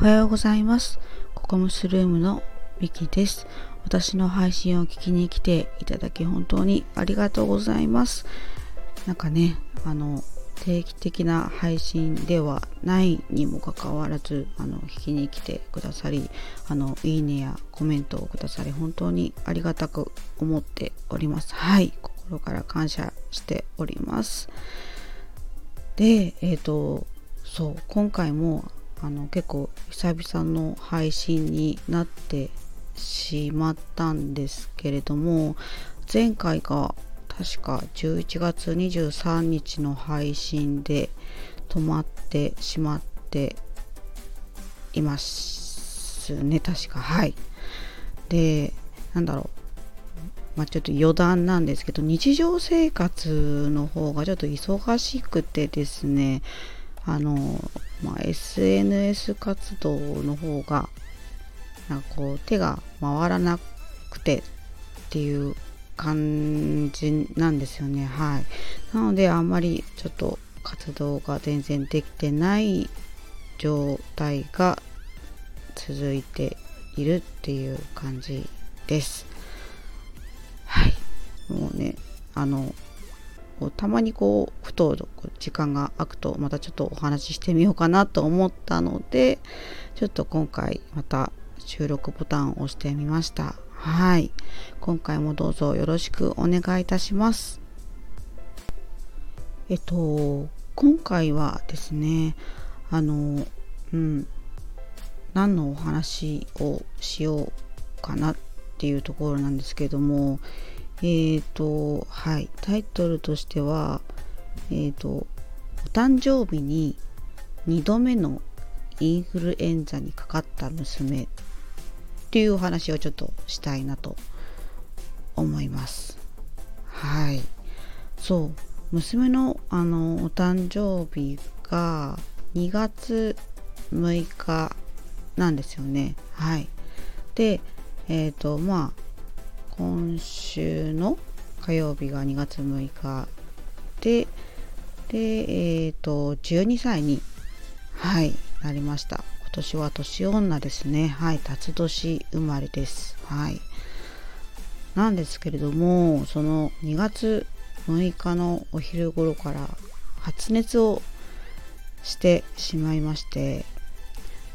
おはようございます。ココムスルームのミキです。私の配信を聞きに来ていただき本当にありがとうございます。なんかね、あの、定期的な配信ではないにもかかわらず、あの、聞きに来てくださり、あの、いいねやコメントをくださり、本当にありがたく思っております。はい、心から感謝しております。で、えっ、と、そう、今回もあの結構久々の配信になってしまったんですけれども前回が確か11月23日の配信で止まってしまっていますね確か。はい。でなんだろう。まあ、ちょっと余談なんですけど日常生活の方がちょっと忙しくてですねあの、まあ、SNS 活動の方がなんかこう手が回らなくてっていう感じなんですよね。はい。なのであんまりちょっと活動が全然できてない状態が続いているっていう感じです。はい。もうねあのたまにこうふと時間が空くとまたちょっとお話ししてみようかなと思ったのでちょっと今回また収録ボタンを押してみました。はい。今回もどうぞよろしくお願いいたします。えっと今回はですねあのうん何のお話をしようかなっていうところなんですけどもえーと、はい、タイトルとしては、えーと、お誕生日に2度目のインフルエンザにかかった娘っていうお話をちょっとしたいなと思います。はい。そう、娘のあのお誕生日が2月6日なんですよね。はい。で、えっ、ー、と、まあ、今週の火曜日が2月6日で、で、えっ、ー、と、12歳に、はい、なりました。今年は年女ですね。はい、辰年生まれです。はい。なんですけれども、その2月6日のお昼頃から発熱をしてしまいまして、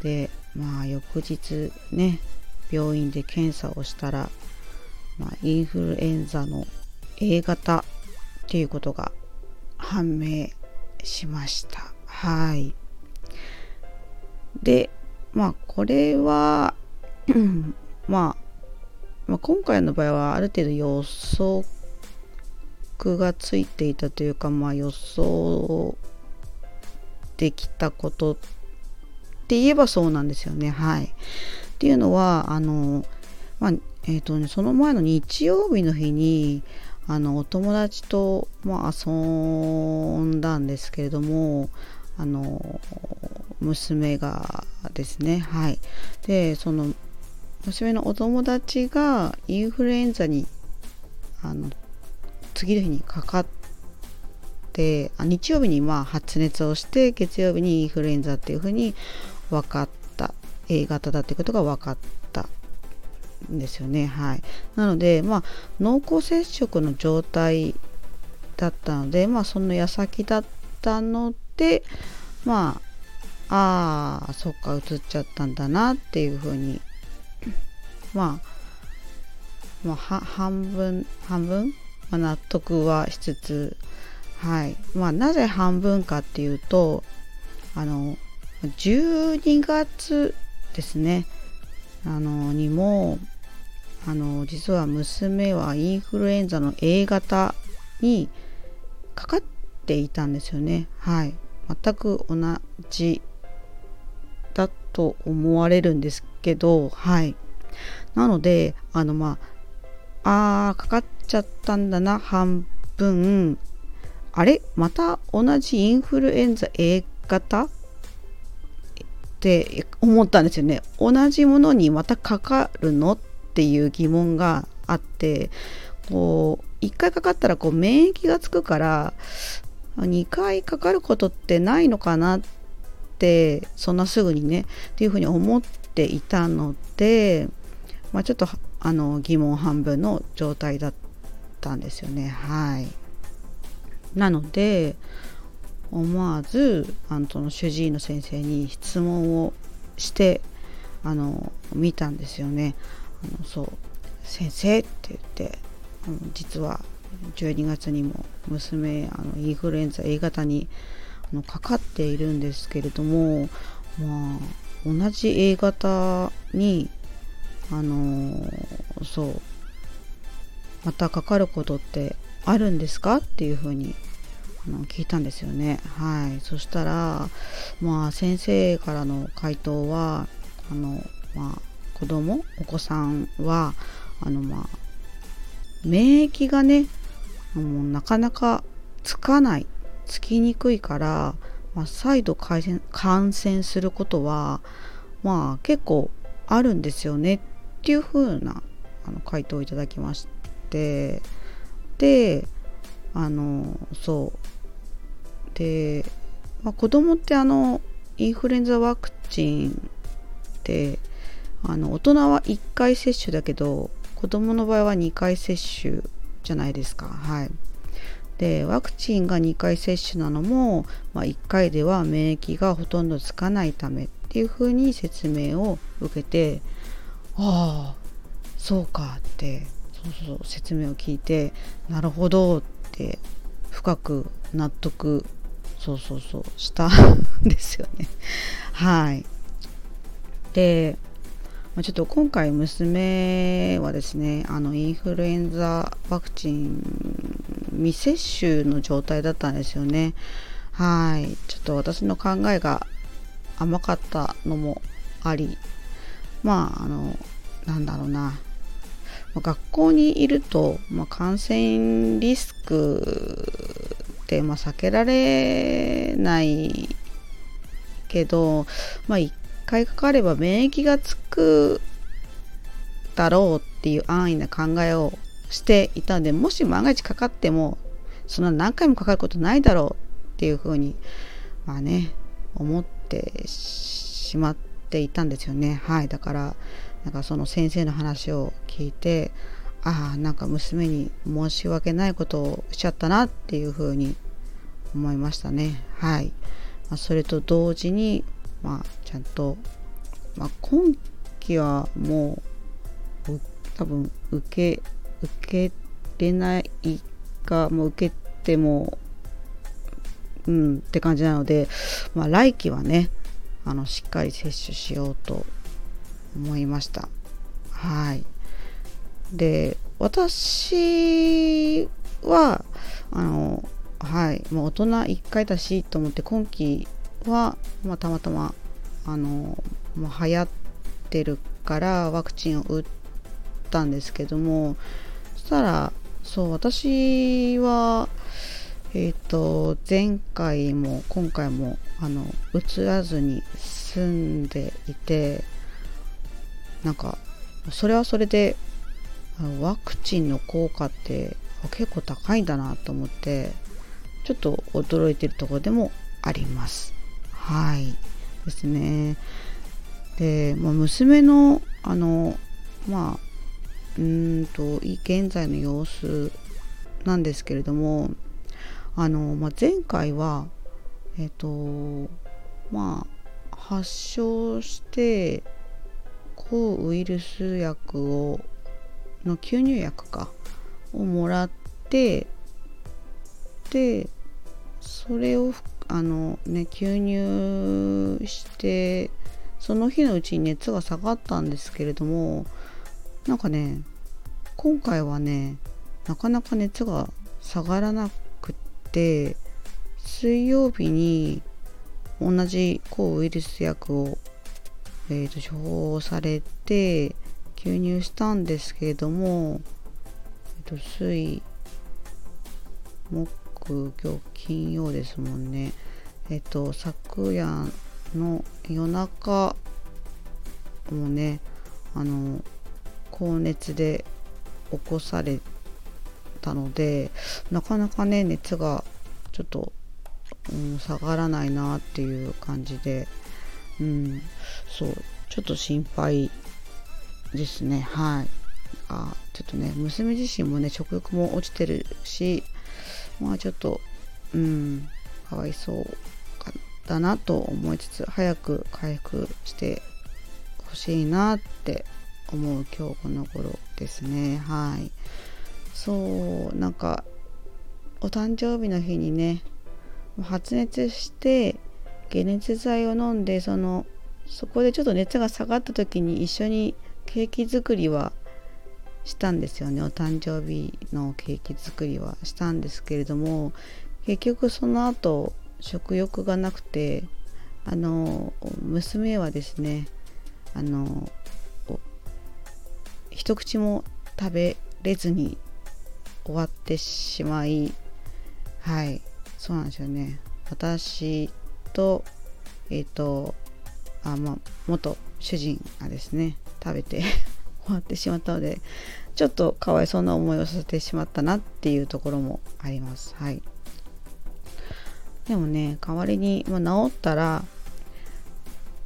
で、まあ、翌日ね、病院で検査をしたら、まあ、インフルエンザの A 型っていうことが判明しました。はい。で、まあこれは、まあ、まあ、今回の場合はある程度予測がついていたというか、まあ予想できたことって言えばそうなんですよね。はい。っていうのは、あの、まあ、えーとね、その前の日曜日の日にあのお友達と、まあ、遊んだんですけれどもあの娘がですねはい。でその娘のお友達がインフルエンザにあの次の日にかかってあ日曜日にまあ発熱をして月曜日にインフルエンザっていうふうに分かった。A 型だっていうことが分かったですよね。はい。なので、まあ、濃厚接触の状態だったので、まあ、その矢先だったので、まあ、ああ、そっか、移っちゃったんだなっていうふうに、まあ、まあ、半分、半分、まあ、納得はしつつ、はい。まあ、なぜ半分かっていうと、あの、12月ですね、あの、にも、あの実は娘はインフルエンザの A 型にかかっていたんですよね。はい。全く同じだと思われるんですけど、はい。なので、あのまあ、あ、かかっちゃったんだな、半分。あれ？また同じインフルエンザ A 型？って思ったんですよね。同じものにまたかかるの？ってていう疑問があってこう1回かかったらこう免疫がつくから2回かかることってないのかなっってそんなすぐにねっていうふうに思っていたので、まあ、ちょっとあの疑問半分の状態だったんですよね。はい。なので思わずあのその主治医の先生に質問をしてあの見たんですよね。あのそう先生って言って実は12月にも娘あのインフルエンザ A 型にあのかかっているんですけれどもまあ同じ A 型にあのそうまたかかることってあるんですかっていうふうにあの聞いたんですよね。はい。そしたらまあ先生からの回答はあのまあ子供お子さんはあのまあ免疫がねもうなかなかつかないつきにくいから、まあ、再度感染感染することはまあ結構あるんですよねっていう風なあの回答をいただきましてであのそう。で、まあ、子供ってあのインフルエンザワクチンってあの大人は1回接種だけど子供の場合は2回接種じゃないですか。はい。でワクチンが2回接種なのも、まあ、1回では免疫がほとんどつかないためっていうふうに説明を受けてああそうかってそうそう説明を聞いてなるほどって深く納得そうそうそうしたんですよね。はいでちょっと今回娘はですねあのインフルエンザワクチン未接種の状態だったんですよね。はい。ちょっと私の考えが甘かったのもありまああのなんだろうな。学校にいると、まあ、感染リスクって、まあ、避けられないけど、まあ、1回かかれば免疫がつくだろうっていう安易な考えをしていたのでもし万が一かかってもそんな何回もかかることないだろうっていうふうにまあね思ってしまっていたんですよね。はいだからなんかその先生の話を聞いてああなんか娘に申し訳ないことをしちゃったなっていうふうに思いましたね。はい、まあ、それと同時にまあ、ちゃんと、まあ、今期はもう多分受け受けれないかもう受けてもうんって感じなので、まあ、来期はねあのしっかり接種しようと思いました。はい。で私はあのはいもう大人1回だしと思って今期は、まあ、たまたまあのもう流行ってるからワクチンを打ったんですけどもそしたらそう私はえっ、ー、と前回も今回もあの移らずに住んでいてなんかそれはそれでワクチンの効果って結構高いんだなと思ってちょっと驚いてるところでもあります。はいですね。で、まあ、娘のあのまあうんと現在の様子なんですけれどもあの、まあ、前回はえっ、とまあ発症して抗ウイルス薬をの吸入薬かをもらってでそれをあのね吸入してその日のうちに熱が下がったんですけれどもなんかね今回はねなかなか熱が下がらなくって水曜日に同じ抗ウイルス薬を、えーと、処方されて吸入したんですけれども、えーと水木今日金曜ですもんね。えっと昨夜の夜中もねあの高熱で起こされたのでなかなかね熱がちょっとうん、下がらないなっていう感じで、うん、そうちょっと心配ですね。はい。あちょっとね娘自身もね食欲も落ちてるしまあちょっとうんかわいそうだなと思いつつ早く回復してほしいなって思う今日この頃ですね。はい。そうなんかお誕生日の日にね発熱して解熱剤を飲んでそのそこでちょっと熱が下がった時に一緒にケーキ作りはしたんですよね。お誕生日のケーキ作りはしたんですけれども結局その後食欲がなくてあの娘はですねあの一口も食べれずに終わってしまいはいそうなんですよね。私とえっ、ー、とあま元主人がですね食べて終わってしまったのでちょっとかわいそうな思いをさせてしまったなっていうところもあります。はい。でもね代わりに、まあ、治ったら、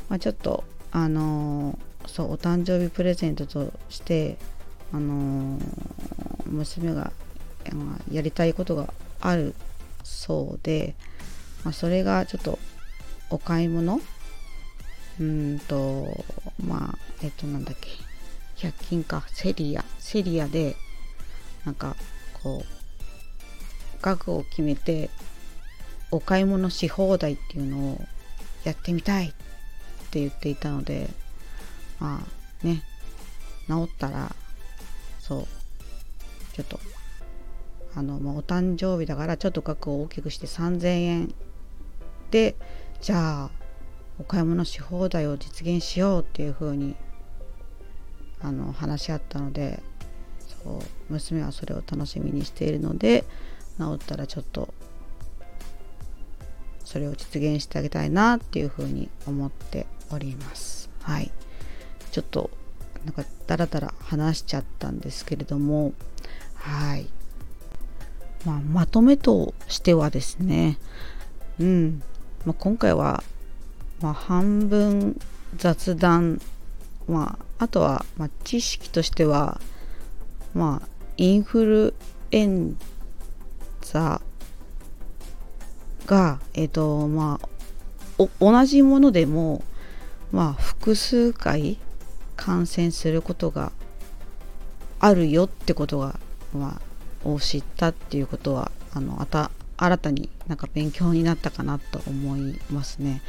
まあ、ちょっとあのー、そうお誕生日プレゼントとしてあのー、娘がやりたいことがあるそうで、まあ、それがちょっとお買い物？うんとまあえっとなんだっけ？100均か。セリア。セリアでなんかこう額を決めてお買い物し放題っていうのをやってみたいって言っていたのでまあね治ったらそうちょっとあの、まあ、お誕生日だからちょっと額を大きくして3000円でじゃあお買い物し放題を実現しようっていう風にあの話し合ったのでそう娘はそれを楽しみにしているので治ったらちょっとそれを実現してあげたいなっていうふうに思っております。はい。ちょっとなんかダラダラ話しちゃったんですけれどもはい、まあ、まとめとしてはですねうん、まあ、今回は、まあ、半分雑談まあ、あとは、まあ、知識としては、まあ、インフルエンザが、えっ、ー、と、まあ、同じものでも、まあ、複数回感染することがあるよってことが、まあ、を知ったっていうことは、あの、あた、新たになんか勉強になったかなと思いますね。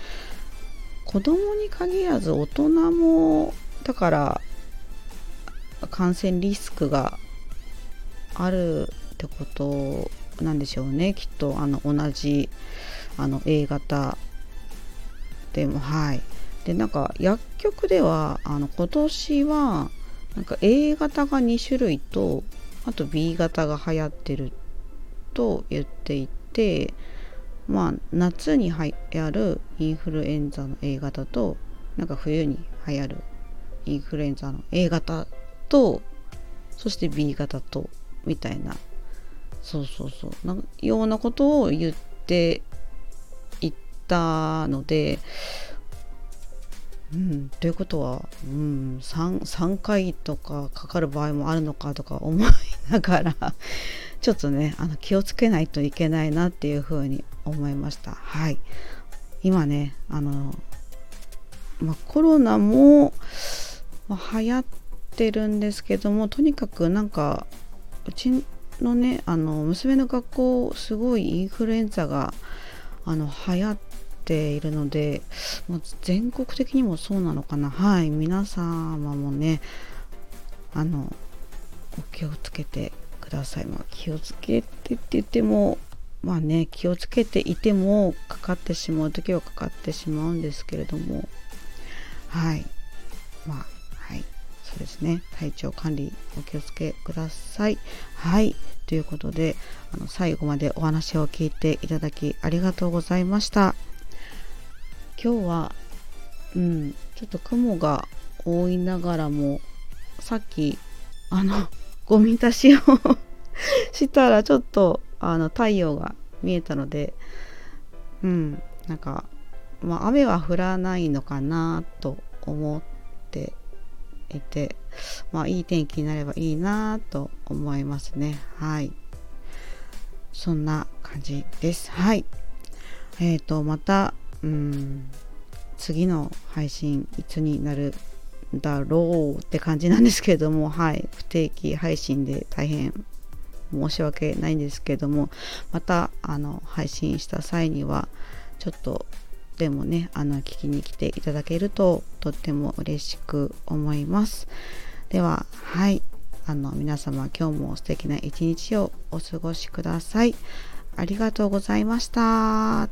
子供に限らず大人もだから感染リスクがあるってことなんでしょうね。きっとあの同じあの A 型でもはい。でなんか薬局ではあの今年はなんか A 型が2種類とあと B 型が流行ってると言っていてまあ夏に流行るインフルエンザの A 型となんか冬に流行るインフルエンザの A 型とそして B 型とみたいな。そうそうそう。なようなことを言っていったのでうん、ということは、うん、3, 3回とかかかる場合もあるのかとか思いながら ちょっとねあの気をつけないといけないなっていうふうに思いました。はい。今ねあの、まあ、コロナも、まあ、流行ってるんですけどもとにかくなんかうちのねあの娘の学校すごいインフルエンザがあの流行っているので、まあ、全国的にもそうなのかな。はい皆様もねあのお気をつけてください、まあ、気をつけてって言ってもまあね気をつけていてもかかってしまう時はかかってしまうんですけれども。はい。まあはいそうですね。体調管理お気をつけください。はい。ということであの最後までお話を聞いていただきありがとうございました。今日はうんちょっと雲が多いながらもさっきあの ゴミ出しをしたらちょっとあの太陽が見えたのでうんなんか、まあ、雨は降らないのかなと思っていてまあいい天気になればいいなと思いますね。はい。そんな感じです。はい。えっ、ー、とまたうん次の配信いつになるだろうって感じなんですけれどもはい。不定期配信で大変申し訳ないんですけどもまたあの配信した際にはちょっとでもねあの聞きに来ていただけるととっても嬉しく思います。でははい。あの皆様今日も素敵な一日をお過ごしください。ありがとうございました。